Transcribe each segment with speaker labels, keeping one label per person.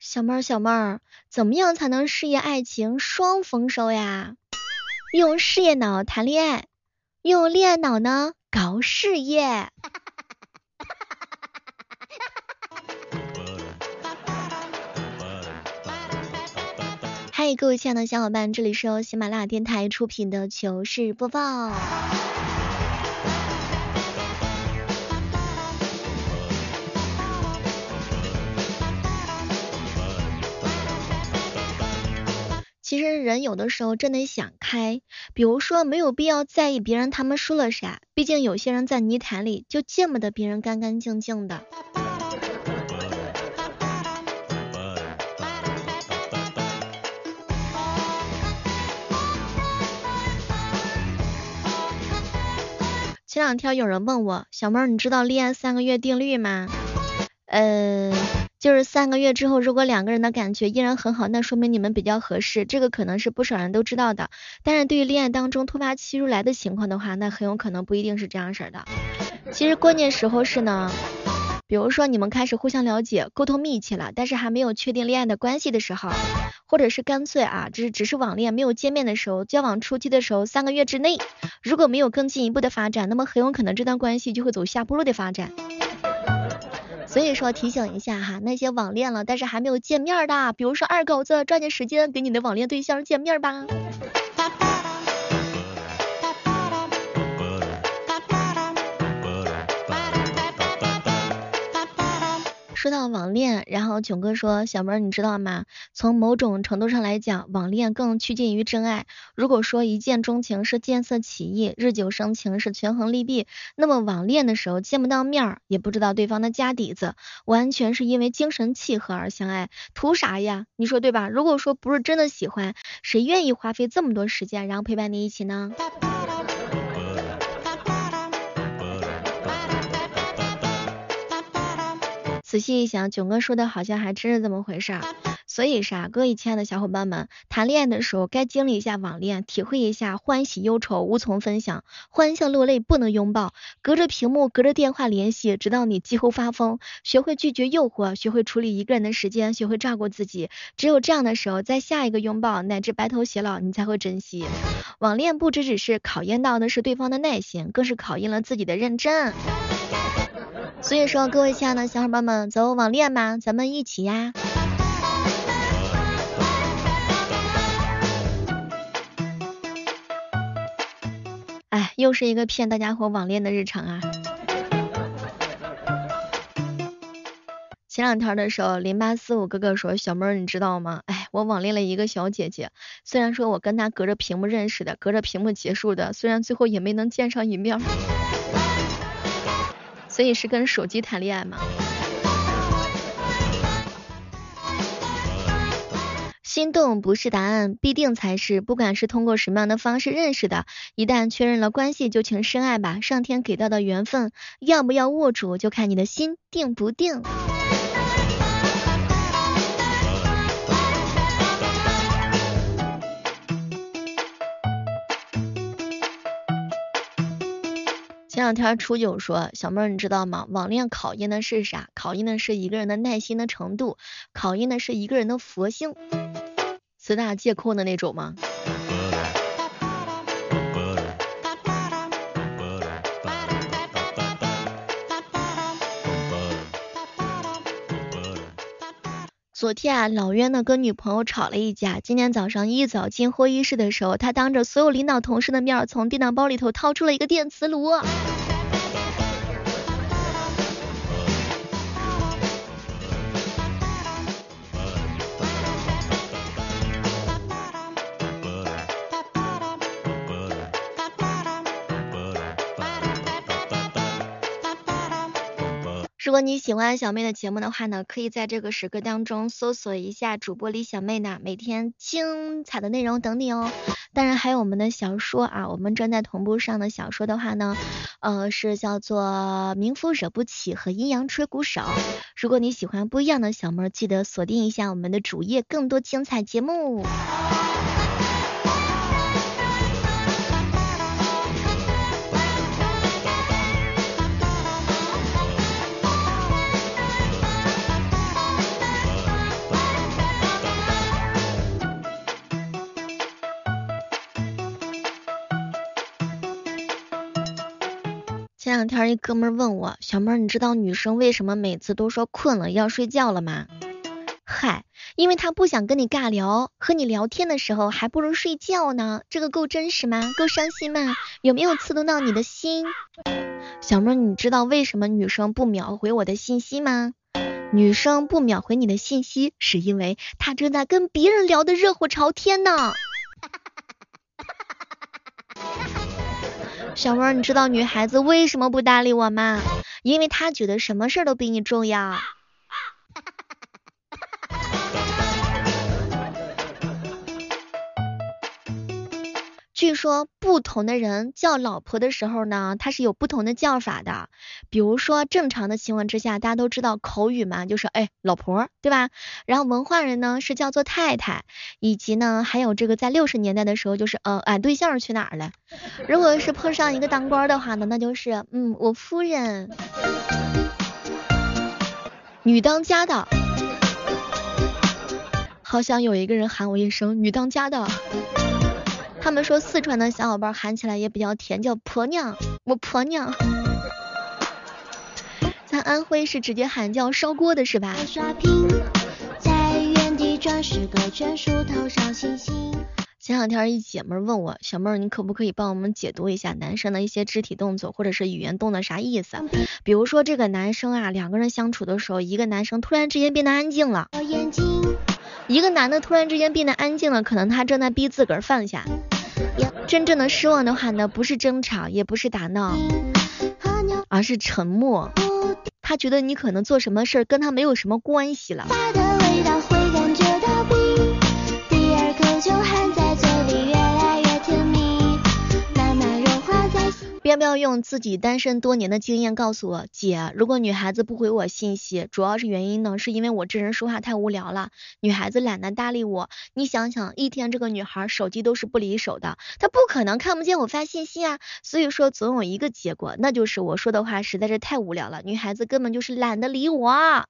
Speaker 1: 小妹儿，小妹儿，怎么样才能事业爱情双丰收呀？用事业脑谈恋爱，用恋爱脑呢搞事业。嗨，各位亲爱的小伙伴，这里是由喜马拉雅电台出品的糗事播报。其实人有的时候真得想开，比如说没有必要在意别人他们说了啥，毕竟有些人在泥潭里就见不得别人干干净净的。前两天有人问我，小妹儿，你知道恋爱三个月定律吗？呃。就是三个月之后，如果两个人的感觉依然很好，那说明你们比较合适，这个可能是不少人都知道的。但是对于恋爱当中突发期如来的情况的话，那很有可能不一定是这样式儿的。其实关键时候是呢，比如说你们开始互相了解、沟通密切了，但是还没有确定恋爱的关系的时候，或者是干脆啊，只是只是网恋没有见面的时候，交往初期的时候，三个月之内如果没有更进一步的发展，那么很有可能这段关系就会走下坡路的发展。所以说提醒一下哈，那些网恋了但是还没有见面的，比如说二狗子，抓紧时间给你的网恋对象见面吧。说到网恋，然后囧哥说，小妹儿你知道吗？从某种程度上来讲，网恋更趋近于真爱。如果说一见钟情是见色起意，日久生情是权衡利弊，那么网恋的时候见不到面儿，也不知道对方的家底子，完全是因为精神契合而相爱，图啥呀？你说对吧？如果说不是真的喜欢，谁愿意花费这么多时间，然后陪伴你一起呢？仔细一想，囧哥说的好像还真是这么回事儿。所以啥，各位亲爱的小伙伴们，谈恋爱的时候该经历一下网恋，体会一下欢喜忧愁无从分享，欢笑落泪不能拥抱，隔着屏幕隔着电话联系，直到你几乎发疯。学会拒绝诱惑，学会处理一个人的时间，学会照顾自己。只有这样的时候，在下一个拥抱乃至白头偕老，你才会珍惜。网恋不只只是考验到的是对方的耐心，更是考验了自己的认真。所以说，各位亲爱的小伙伴们，走网恋吧，咱们一起呀！哎，又是一个骗大家伙网恋的日常啊！前两天的时候，零八四五哥哥说，小妹儿你知道吗？哎，我网恋了一个小姐姐，虽然说我跟她隔着屏幕认识的，隔着屏幕结束的，虽然最后也没能见上一面。所以是跟手机谈恋爱吗？心动不是答案，必定才是。不管是通过什么样的方式认识的，一旦确认了关系，就请深爱吧。上天给到的缘分，要不要握住，就看你的心定不定。前两天初九说，小妹儿你知道吗？网恋考验的是啥？考验的是一个人的耐心的程度，考验的是一个人的佛性，四大皆空的那种吗？昨天啊，老冤呢跟女朋友吵了一架。今天早上一早进会议室的时候，他当着所有领导同事的面，从电脑包里头掏出了一个电磁炉。如果你喜欢小妹的节目的话呢，可以在这个时刻当中搜索一下主播李小妹呢，每天精彩的内容等你哦。当然还有我们的小说啊，我们正在同步上的小说的话呢，呃是叫做《名夫惹不起》和《阴阳吹鼓手》。如果你喜欢不一样的小妹，记得锁定一下我们的主页，更多精彩节目。前两天一哥们问我，小妹儿，你知道女生为什么每次都说困了要睡觉了吗？嗨，因为她不想跟你尬聊，和你聊天的时候还不如睡觉呢，这个够真实吗？够伤心吗？有没有刺痛到你的心？小妹儿，你知道为什么女生不秒回我的信息吗？女生不秒回你的信息，是因为她正在跟别人聊的热火朝天呢。小妹，你知道女孩子为什么不搭理我吗？因为她觉得什么事都比你重要。说不同的人叫老婆的时候呢，他是有不同的叫法的。比如说正常的情况之下，大家都知道口语嘛，就是哎老婆，对吧？然后文化人呢是叫做太太，以及呢还有这个在六十年代的时候就是呃俺对象去哪儿了？如果是碰上一个当官的话呢，那就是嗯我夫人。女当家的，好想有一个人喊我一声女当家的。他们说四川的小伙伴喊起来也比较甜，叫婆娘，我婆娘。咱安徽是直接喊叫烧锅的是吧？前两天一姐妹问我，小妹儿你可不可以帮我们解读一下男生的一些肢体动作或者是语言动作啥意思？比如说这个男生啊，两个人相处的时候，一个男生突然之间变得安静了。一个男的突然之间变得安静了，可能他正在逼自个儿放下。真正的失望的话呢，不是争吵，也不是打闹，而是沉默。他觉得你可能做什么事儿跟他没有什么关系了。要不要用自己单身多年的经验告诉我，姐，如果女孩子不回我信息，主要是原因呢，是因为我这人说话太无聊了，女孩子懒得搭理我。你想想，一天这个女孩手机都是不离手的，她不可能看不见我发信息啊。所以说，总有一个结果，那就是我说的话实在是太无聊了，女孩子根本就是懒得理我。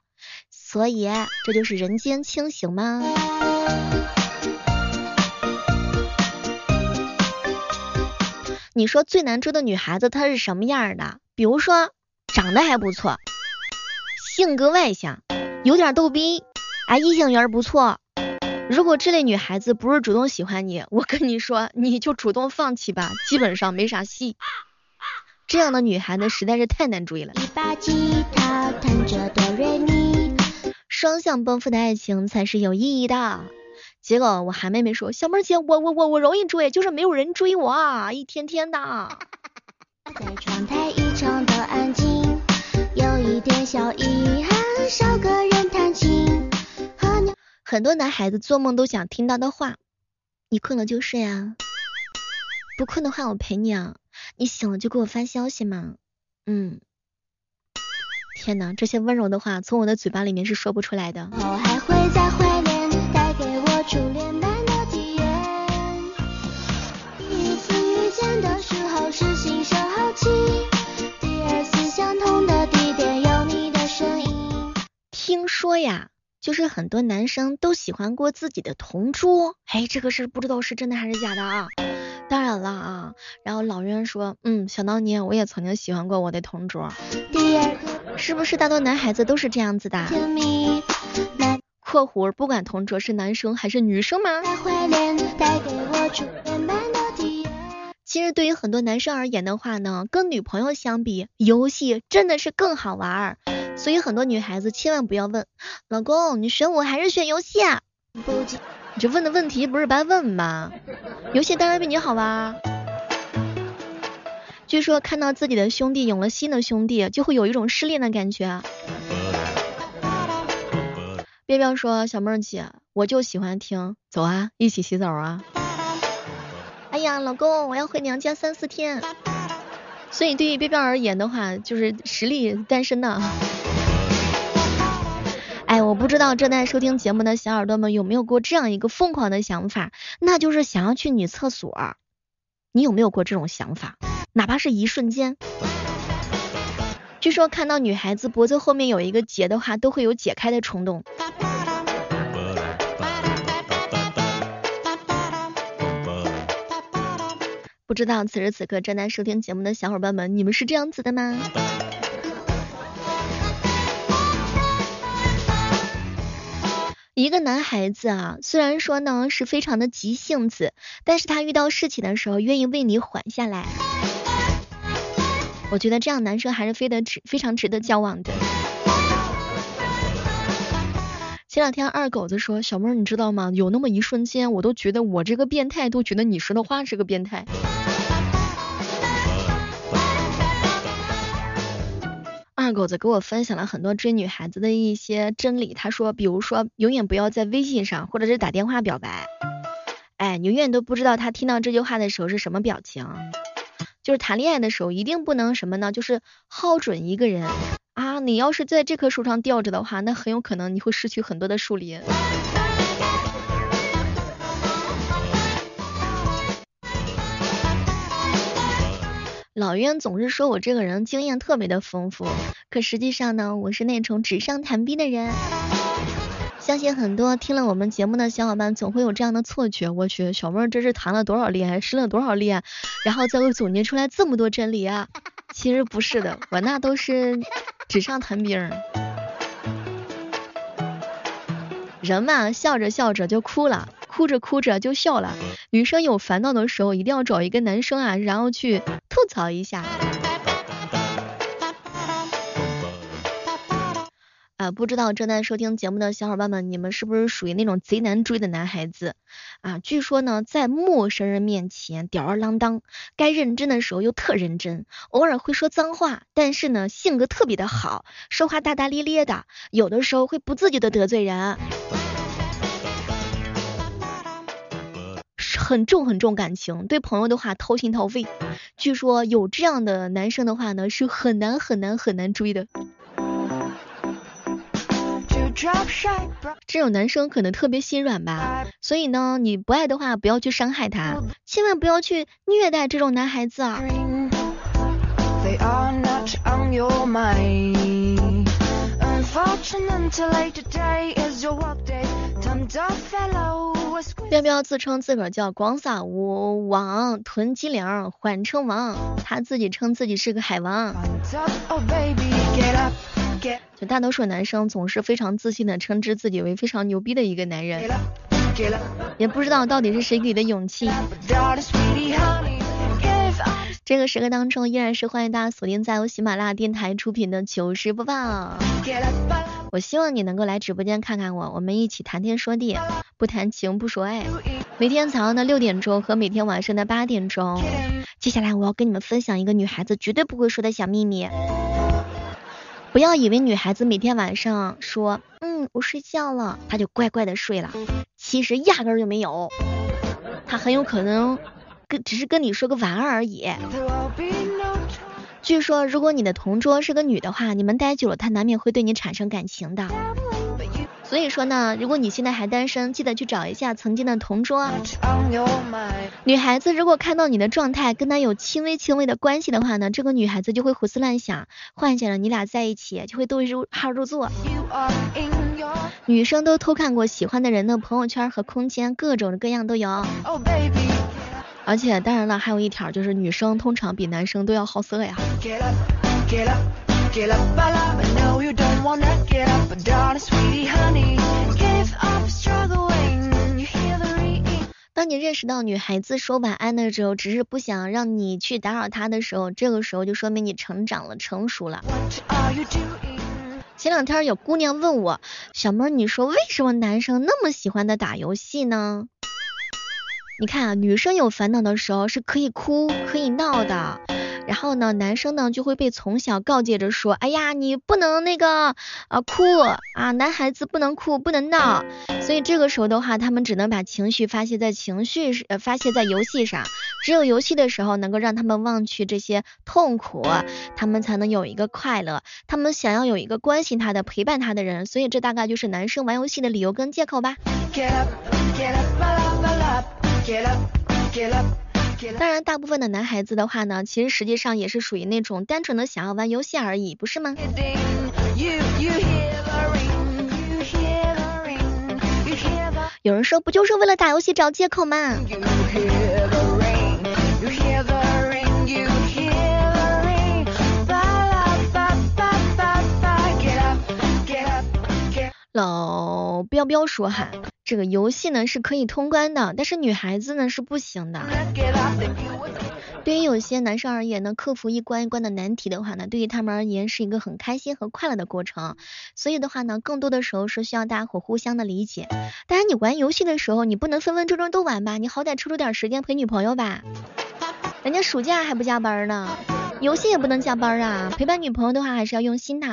Speaker 1: 所以，这就是人间清醒吗？你说最难追的女孩子她是什么样的？比如说长得还不错，性格外向，有点逗逼，啊，异性缘不错。如果这类女孩子不是主动喜欢你，我跟你说，你就主动放弃吧，基本上没啥戏。这样的女孩子实在是太难追了。双向奔赴的爱情才是有意义的。结果我韩妹妹说，小妹姐，我我我我容易追，就是没有人追我啊，一天天的。
Speaker 2: 在窗台异常的安静，有一点小遗憾，少个人弹琴
Speaker 1: 很多男孩子做梦都想听到的话，你困了就睡啊，不困的话我陪你啊，你醒了就给我发消息嘛，嗯。天哪，这些温柔的话从我的嘴巴里面是说不出来的。初是心生好奇，第二次相同的地点有你的身影。听说呀，就是很多男生都喜欢过自己的同桌，哎，这个事不知道是真的还是假的啊？当然了啊，然后老袁说，嗯，想当年我也曾经喜欢过我的同桌，是不是大多男孩子都是这样子的？括弧不管同桌是男生还是女生吗？其实对于很多男生而言的话呢，跟女朋友相比，游戏真的是更好玩儿。所以很多女孩子千万不要问老公，你选我还是选游戏？啊？你这问的问题不是白问吗？游戏当然比你好玩。据说看到自己的兄弟有了新的兄弟，就会有一种失恋的感觉。彪彪说：“小妹儿姐，我就喜欢听，走啊，一起洗澡啊。”哎呀，老公，我要回娘家三四天。所以对于彪彪而言的话，就是实力单身呢。哎，我不知道正在收听节目的小耳朵们有没有过这样一个疯狂的想法，那就是想要去女厕所。你有没有过这种想法？哪怕是一瞬间。据说看到女孩子脖子后面有一个结的话，都会有解开的冲动。不知道此时此刻正在收听节目的小伙伴们，你们是这样子的吗？一个男孩子啊，虽然说呢是非常的急性子，但是他遇到事情的时候愿意为你缓下来。我觉得这样男生还是非得值非常值得交往的。前两天二狗子说，小妹儿你知道吗？有那么一瞬间，我都觉得我这个变态都觉得你说的话是个变态。狗子给我分享了很多追女孩子的一些真理。他说，比如说，永远不要在微信上或者是打电话表白。哎，你永远都不知道他听到这句话的时候是什么表情。就是谈恋爱的时候，一定不能什么呢？就是耗准一个人啊！你要是在这棵树上吊着的话，那很有可能你会失去很多的树林。老冤总是说我这个人经验特别的丰富，可实际上呢，我是那种纸上谈兵的人。相信很多听了我们节目的小伙伴总会有这样的错觉，我去，小妹这是谈了多少恋爱，失了多少恋，然后最后总结出来这么多真理啊？其实不是的，我那都是纸上谈兵。人嘛，笑着笑着就哭了，哭着哭着就笑了。女生有烦恼的时候，一定要找一个男生啊，然后去吐槽一下。啊，不知道正在收听节目的小伙伴们，你们是不是属于那种贼难追的男孩子啊？据说呢，在陌生人面前吊儿郎当，该认真的时候又特认真，偶尔会说脏话，但是呢，性格特别的好，说话大大咧咧的，有的时候会不自觉的得罪人。很重很重感情，对朋友的话掏心掏肺。据说有这样的男生的话呢，是很难很难很难追的。这种男生可能特别心软吧，所以呢，你不爱的话，不要去伤害他，千万不要去虐待这种男孩子啊。要不要自称自个儿叫广撒无王屯金陵缓称王？他自己称自己是个海王。就大多数男生总是非常自信的称之自己为非常牛逼的一个男人，也不知道到底是谁给的勇气。这个时刻当中，依然是欢迎大家锁定在由喜马拉雅电台出品的糗事播报。我希望你能够来直播间看看我，我们一起谈天说地，不谈情不说爱。每天早上的六点钟和每天晚上的八点钟。接下来我要跟你们分享一个女孩子绝对不会说的小秘密。不要以为女孩子每天晚上说，嗯，我睡觉了，她就乖乖的睡了，其实压根就没有，她很有可能。跟只是跟你说个晚安而已。据说，如果你的同桌是个女的话，你们待久了，她难免会对你产生感情的。所以说呢，如果你现在还单身，记得去找一下曾经的同桌。女孩子如果看到你的状态跟她有轻微轻微的关系的话呢，这个女孩子就会胡思乱想，幻想着你俩在一起，就会对入号入座。女生都偷看过喜欢的人的朋友圈和空间，各种各样都有。而且当然了，还有一条就是女生通常比男生都要好色呀。当你认识到女孩子说晚安的时候，只是不想让你去打扰她的时候，这个时候就说明你成长了，成熟了。前两天有姑娘问我，小妹儿，你说为什么男生那么喜欢的打游戏呢？你看啊，女生有烦恼的时候是可以哭可以闹的，然后呢，男生呢就会被从小告诫着说，哎呀，你不能那个啊哭啊，男孩子不能哭不能闹，所以这个时候的话，他们只能把情绪发泄在情绪呃发泄在游戏上，只有游戏的时候能够让他们忘却这些痛苦，他们才能有一个快乐，他们想要有一个关心他的陪伴他的人，所以这大概就是男生玩游戏的理由跟借口吧。当然，大部分的男孩子的话呢，其实实际上也是属于那种单纯的想要玩游戏而已，不是吗？有人说不就是为了打游戏找借口吗？老彪彪说哈。这个游戏呢是可以通关的，但是女孩子呢是不行的。对于有些男生而言呢，克服一关一关的难题的话呢，对于他们而言是一个很开心和快乐的过程。所以的话呢，更多的时候是需要大伙互相的理解。当然，你玩游戏的时候，你不能分分钟钟都玩吧，你好歹抽出点时间陪女朋友吧。人家暑假还不加班呢，游戏也不能加班啊。陪伴女朋友的话，还是要用心的。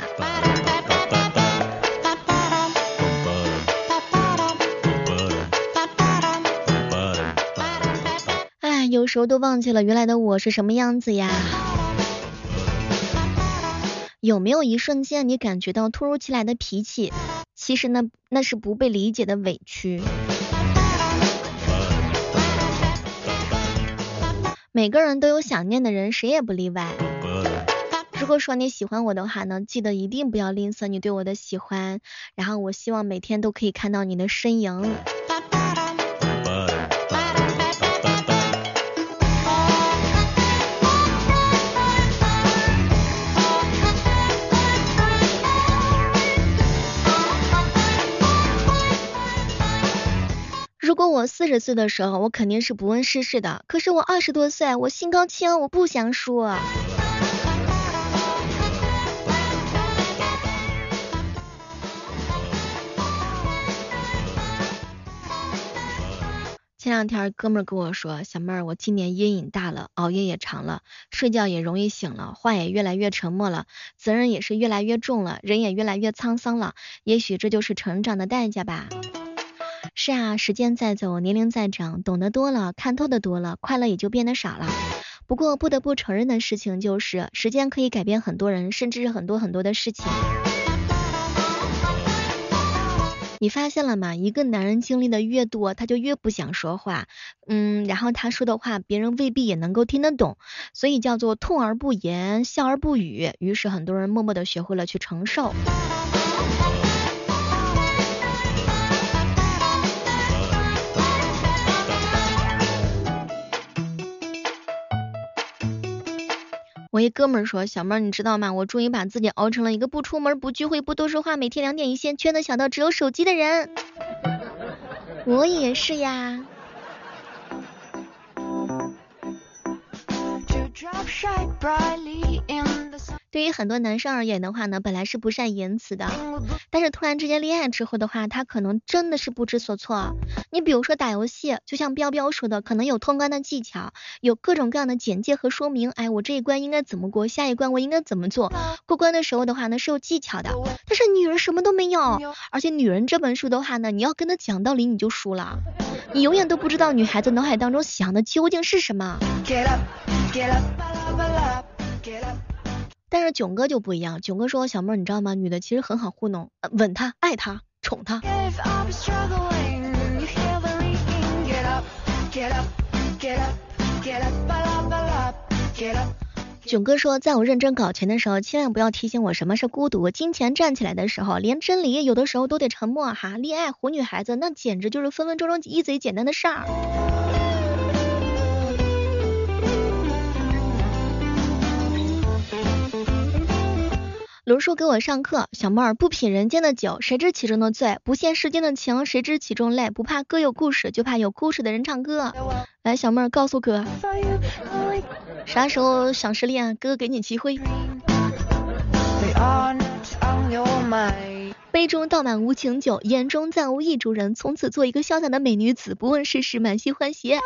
Speaker 1: 有时候都忘记了原来的我是什么样子呀。有没有一瞬间你感觉到突如其来的脾气？其实呢，那是不被理解的委屈。每个人都有想念的人，谁也不例外。如果说你喜欢我的话呢，记得一定不要吝啬你对我的喜欢，然后我希望每天都可以看到你的身影。我四十岁的时候，我肯定是不问世事的。可是我二十多岁，我心高气傲，我不想说。前两天哥们儿跟我说，小妹儿，我今年阴影大了，熬夜也长了，睡觉也容易醒了，话也越来越沉默了，责任也是越来越重了，人也越来越沧桑了。也许这就是成长的代价吧。是啊，时间在走，年龄在长，懂得多了，看透的多了，快乐也就变得少了。不过不得不承认的事情就是，时间可以改变很多人，甚至是很多很多的事情。你发现了吗？一个男人经历的越多，他就越不想说话，嗯，然后他说的话，别人未必也能够听得懂，所以叫做痛而不言，笑而不语。于是很多人默默的学会了去承受。我一哥们儿说，小妹儿你知道吗？我终于把自己熬成了一个不出门、不聚会、不多说话，每天两点一线，圈子小到只有手机的人。我也是呀。对于很多男生而言的话呢，本来是不善言辞的，但是突然之间恋爱之后的话，他可能真的是不知所措。你比如说打游戏，就像彪彪说的，可能有通关的技巧，有各种各样的简介和说明。哎，我这一关应该怎么过，下一关我应该怎么做？过关的时候的话呢，是有技巧的。但是女人什么都没有，而且女人这本书的话呢，你要跟她讲道理，你就输了。你永远都不知道女孩子脑海当中想的究竟是什么。但是囧哥就不一样，囧哥说小妹儿你知道吗？女的其实很好糊弄，吻她，爱她，宠她。囧哥说，在我认真搞钱的时候，千万不要提醒我什么是孤独。金钱站起来的时候，连真理有的时候都得沉默哈。恋爱哄女孩子，那简直就是分分钟钟一嘴简单的事儿。卢叔给我上课，小妹儿不品人间的酒，谁知其中的醉；不羡世间的情，谁知其中累。不怕歌有故事，就怕有故事的人唱歌。来，小妹儿告诉哥，啥时候想失恋，哥给你机会。杯中倒满无情酒，眼中再无意中人，从此做一个潇洒的美女子，不问世事，满心欢喜。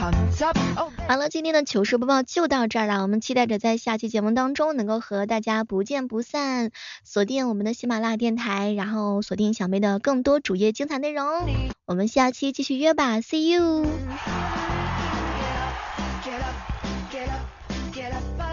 Speaker 1: 好了，今天的糗事播报就到这儿了，我们期待着在下期节目当中能够和大家不见不散。锁定我们的喜马拉雅电台，然后锁定小妹的更多主页精彩内容。我们下期继续约吧，See you。